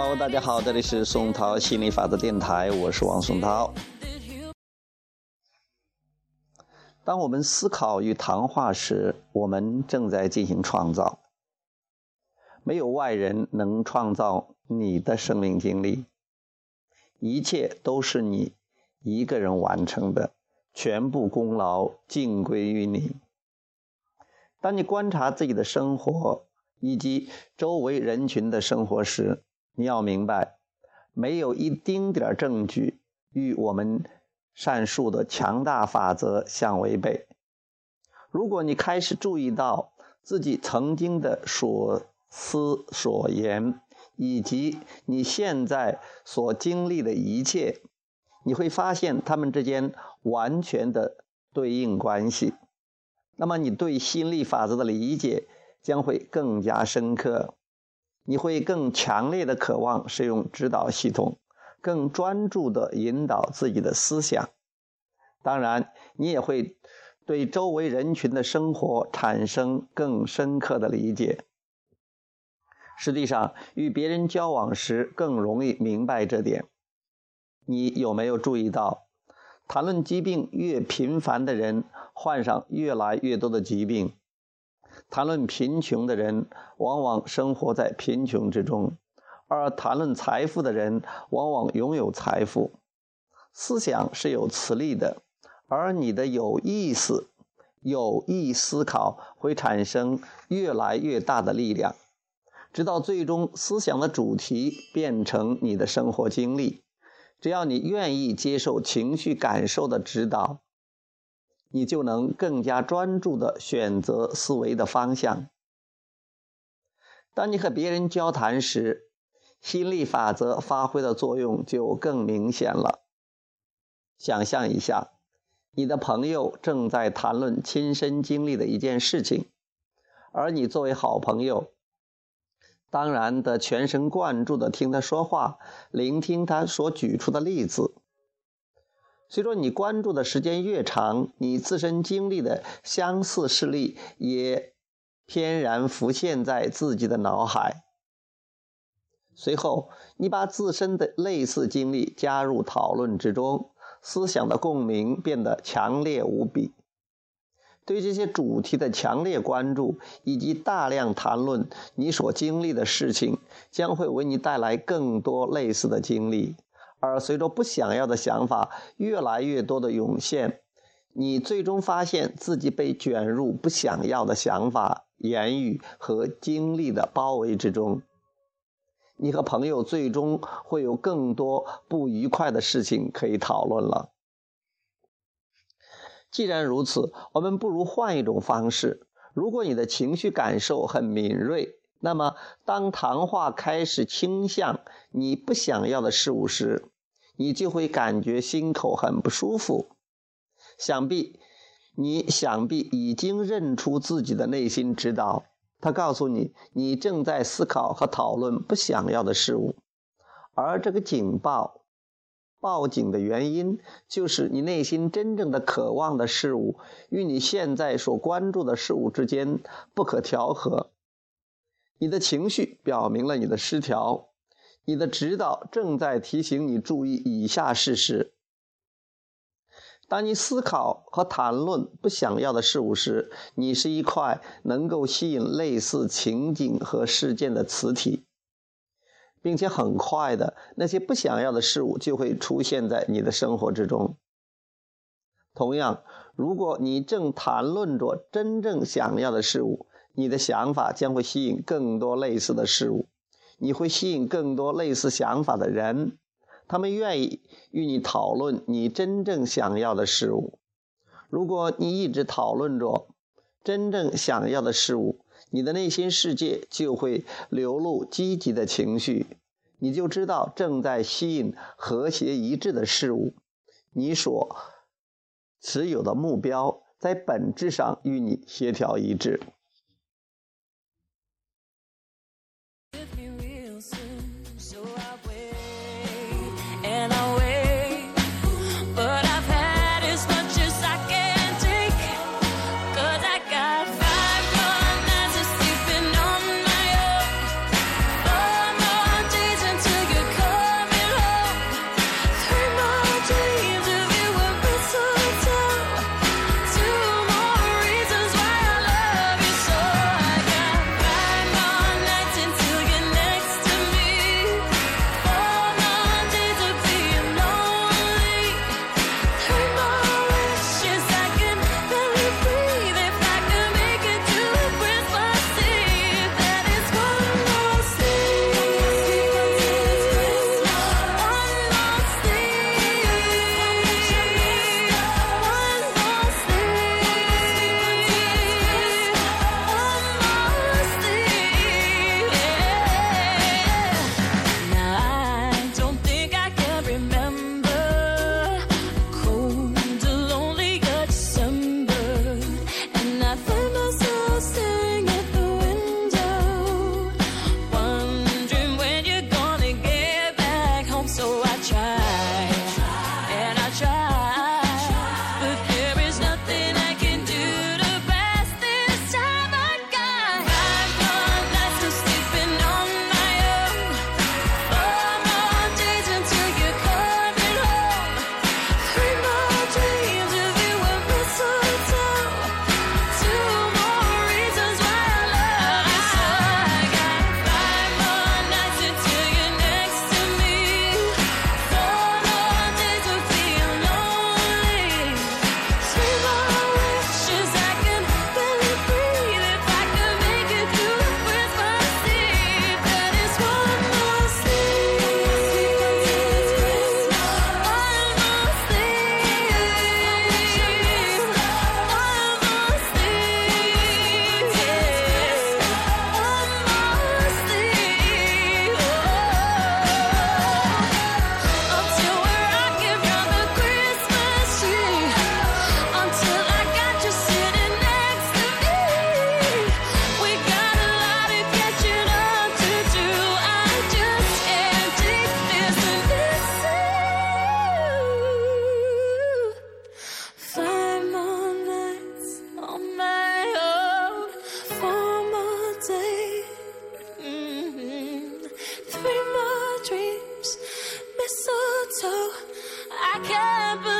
Hello，大家好，这里是松涛心理法则电台，我是王松涛。当我们思考与谈话时，我们正在进行创造。没有外人能创造你的生命经历，一切都是你一个人完成的，全部功劳尽归于你。当你观察自己的生活以及周围人群的生活时，你要明白，没有一丁点儿证据与我们上述的强大法则相违背。如果你开始注意到自己曾经的所思所言，以及你现在所经历的一切，你会发现它们之间完全的对应关系。那么，你对心理法则的理解将会更加深刻。你会更强烈的渴望使用指导系统，更专注的引导自己的思想。当然，你也会对周围人群的生活产生更深刻的理解。实际上，与别人交往时更容易明白这点。你有没有注意到，谈论疾病越频繁的人，患上越来越多的疾病？谈论贫穷的人，往往生活在贫穷之中；而谈论财富的人，往往拥有财富。思想是有磁力的，而你的有意思、有意思考会产生越来越大的力量，直到最终思想的主题变成你的生活经历。只要你愿意接受情绪感受的指导。你就能更加专注地选择思维的方向。当你和别人交谈时，心力法则发挥的作用就更明显了。想象一下，你的朋友正在谈论亲身经历的一件事情，而你作为好朋友，当然得全神贯注地听他说话，聆听他所举出的例子。随着你关注的时间越长，你自身经历的相似事例也翩然浮现在自己的脑海。随后，你把自身的类似经历加入讨论之中，思想的共鸣变得强烈无比。对这些主题的强烈关注以及大量谈论你所经历的事情，将会为你带来更多类似的经历。而随着不想要的想法越来越多的涌现，你最终发现自己被卷入不想要的想法、言语和经历的包围之中。你和朋友最终会有更多不愉快的事情可以讨论了。既然如此，我们不如换一种方式。如果你的情绪感受很敏锐，那么，当谈话开始倾向你不想要的事物时，你就会感觉心口很不舒服。想必你想必已经认出自己的内心指导，他告诉你你正在思考和讨论不想要的事物，而这个警报报警的原因，就是你内心真正的渴望的事物与你现在所关注的事物之间不可调和。你的情绪表明了你的失调，你的指导正在提醒你注意以下事实：当你思考和谈论不想要的事物时，你是一块能够吸引类似情景和事件的磁体，并且很快的那些不想要的事物就会出现在你的生活之中。同样，如果你正谈论着真正想要的事物，你的想法将会吸引更多类似的事物，你会吸引更多类似想法的人，他们愿意与你讨论你真正想要的事物。如果你一直讨论着真正想要的事物，你的内心世界就会流露积极的情绪，你就知道正在吸引和谐一致的事物。你所持有的目标在本质上与你协调一致。I can't believe